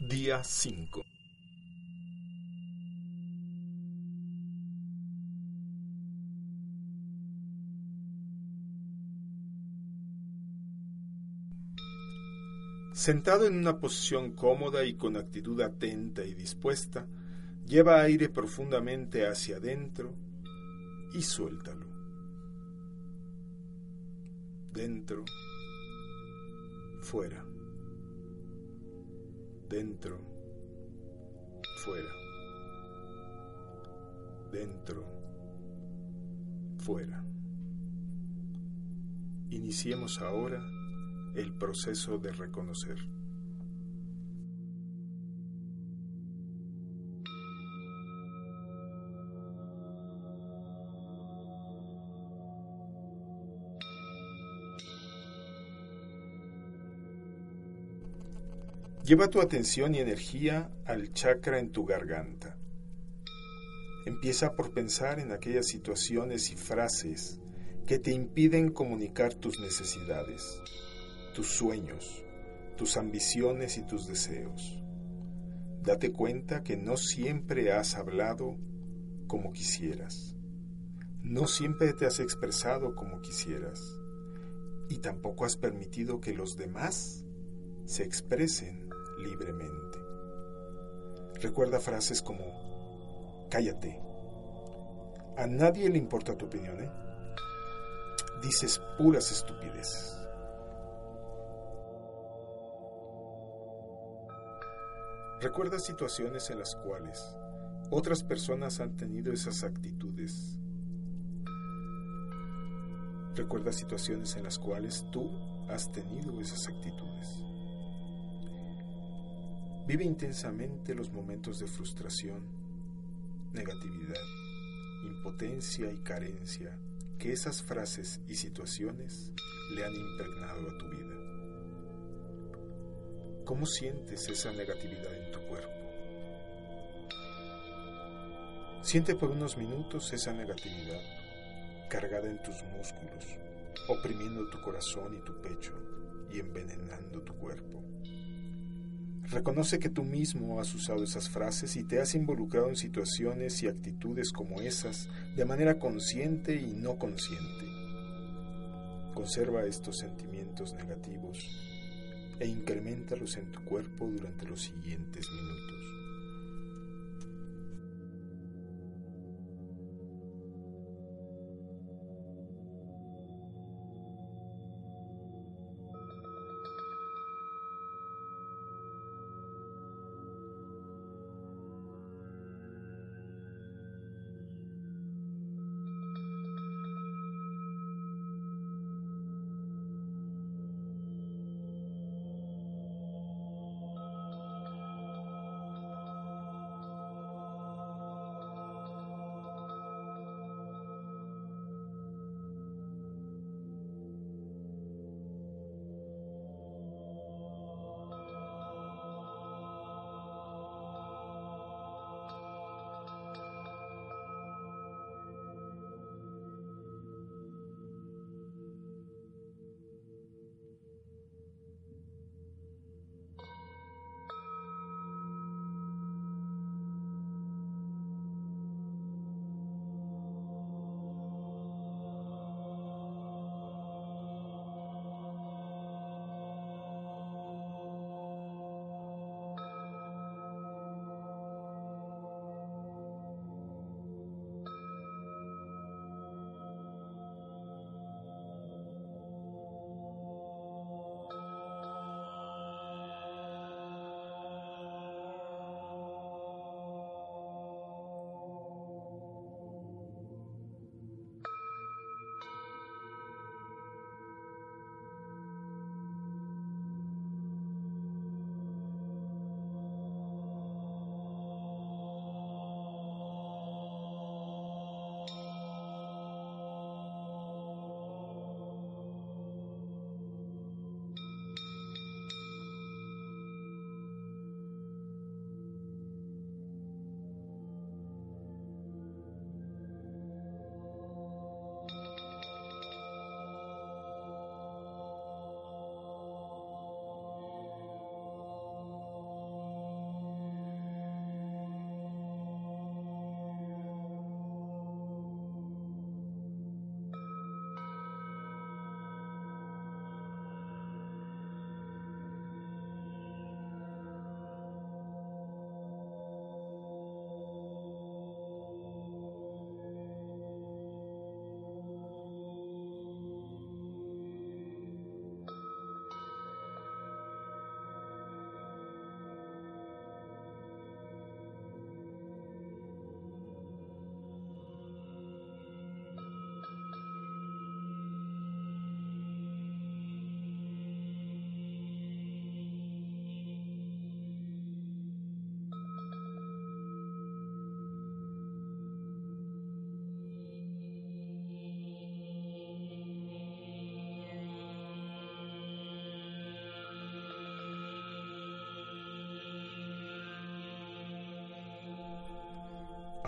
Día 5 Sentado en una posición cómoda y con actitud atenta y dispuesta, lleva aire profundamente hacia adentro y suéltalo. Dentro, fuera dentro, fuera, dentro, fuera. Iniciemos ahora el proceso de reconocer. Lleva tu atención y energía al chakra en tu garganta. Empieza por pensar en aquellas situaciones y frases que te impiden comunicar tus necesidades, tus sueños, tus ambiciones y tus deseos. Date cuenta que no siempre has hablado como quisieras. No siempre te has expresado como quisieras. Y tampoco has permitido que los demás se expresen libremente. Recuerda frases como, cállate, a nadie le importa tu opinión, ¿eh? Dices puras estupideces. Recuerda situaciones en las cuales otras personas han tenido esas actitudes. Recuerda situaciones en las cuales tú has tenido esas actitudes. Vive intensamente los momentos de frustración, negatividad, impotencia y carencia que esas frases y situaciones le han impregnado a tu vida. ¿Cómo sientes esa negatividad en tu cuerpo? Siente por unos minutos esa negatividad cargada en tus músculos, oprimiendo tu corazón y tu pecho y envenenando tu cuerpo. Reconoce que tú mismo has usado esas frases y te has involucrado en situaciones y actitudes como esas de manera consciente y no consciente. Conserva estos sentimientos negativos e incrementalos en tu cuerpo durante los siguientes minutos.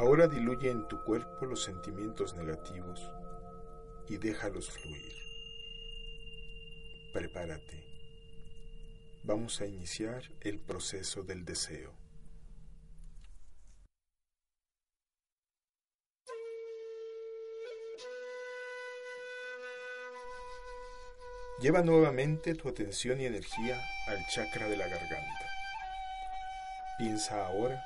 Ahora diluye en tu cuerpo los sentimientos negativos y déjalos fluir. Prepárate. Vamos a iniciar el proceso del deseo. Lleva nuevamente tu atención y energía al chakra de la garganta. Piensa ahora,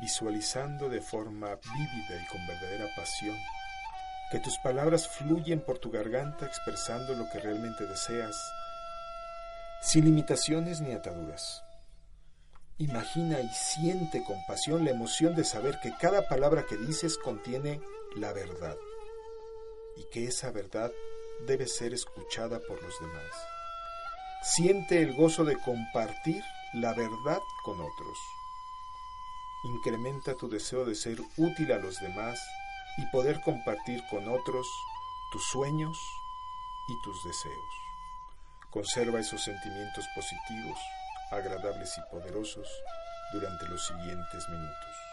visualizando de forma vívida y con verdadera pasión, que tus palabras fluyen por tu garganta expresando lo que realmente deseas, sin limitaciones ni ataduras. Imagina y siente con pasión la emoción de saber que cada palabra que dices contiene la verdad y que esa verdad debe ser escuchada por los demás. Siente el gozo de compartir la verdad con otros. Incrementa tu deseo de ser útil a los demás y poder compartir con otros tus sueños y tus deseos. Conserva esos sentimientos positivos, agradables y poderosos durante los siguientes minutos.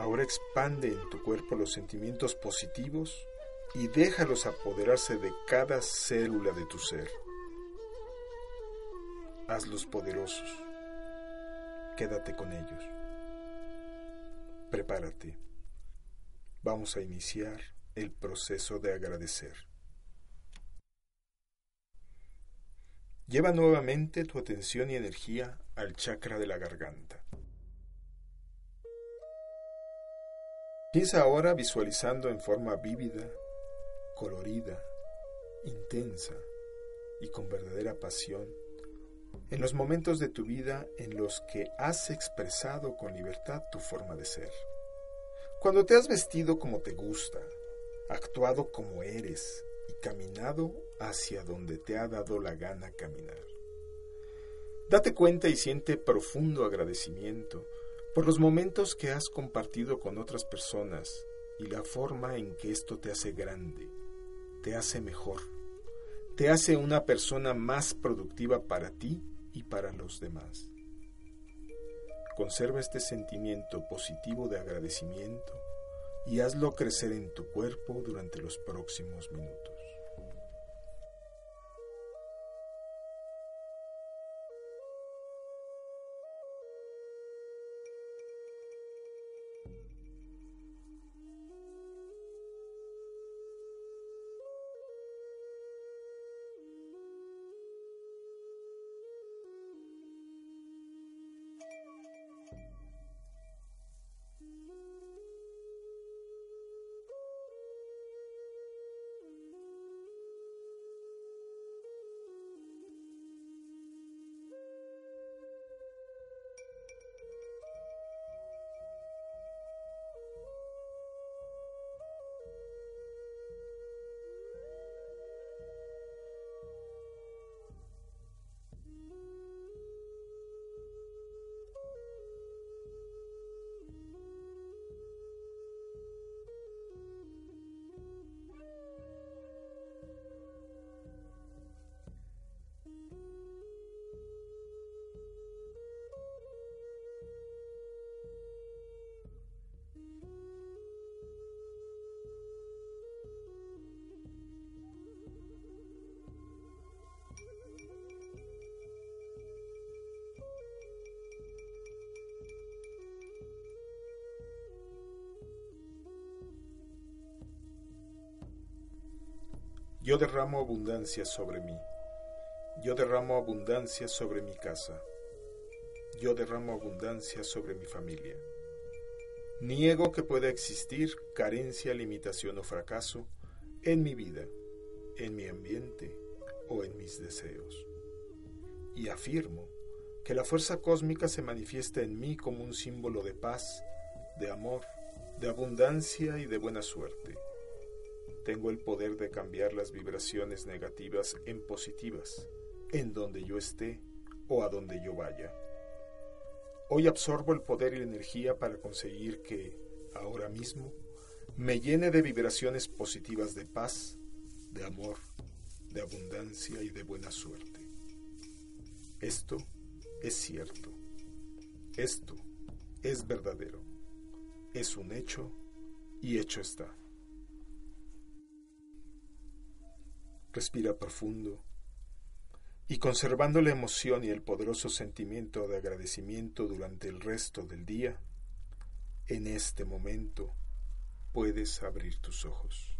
Ahora expande en tu cuerpo los sentimientos positivos y déjalos apoderarse de cada célula de tu ser. Hazlos poderosos. Quédate con ellos. Prepárate. Vamos a iniciar el proceso de agradecer. Lleva nuevamente tu atención y energía al chakra de la garganta. Piensa ahora visualizando en forma vívida, colorida, intensa y con verdadera pasión en los momentos de tu vida en los que has expresado con libertad tu forma de ser. Cuando te has vestido como te gusta, actuado como eres y caminado hacia donde te ha dado la gana caminar. Date cuenta y siente profundo agradecimiento por los momentos que has compartido con otras personas y la forma en que esto te hace grande, te hace mejor, te hace una persona más productiva para ti y para los demás. Conserva este sentimiento positivo de agradecimiento y hazlo crecer en tu cuerpo durante los próximos minutos. Yo derramo abundancia sobre mí. Yo derramo abundancia sobre mi casa. Yo derramo abundancia sobre mi familia. Niego que pueda existir carencia, limitación o fracaso en mi vida, en mi ambiente o en mis deseos. Y afirmo que la fuerza cósmica se manifiesta en mí como un símbolo de paz, de amor, de abundancia y de buena suerte tengo el poder de cambiar las vibraciones negativas en positivas, en donde yo esté o a donde yo vaya. Hoy absorbo el poder y la energía para conseguir que, ahora mismo, me llene de vibraciones positivas de paz, de amor, de abundancia y de buena suerte. Esto es cierto. Esto es verdadero. Es un hecho y hecho está. Respira profundo y conservando la emoción y el poderoso sentimiento de agradecimiento durante el resto del día, en este momento puedes abrir tus ojos.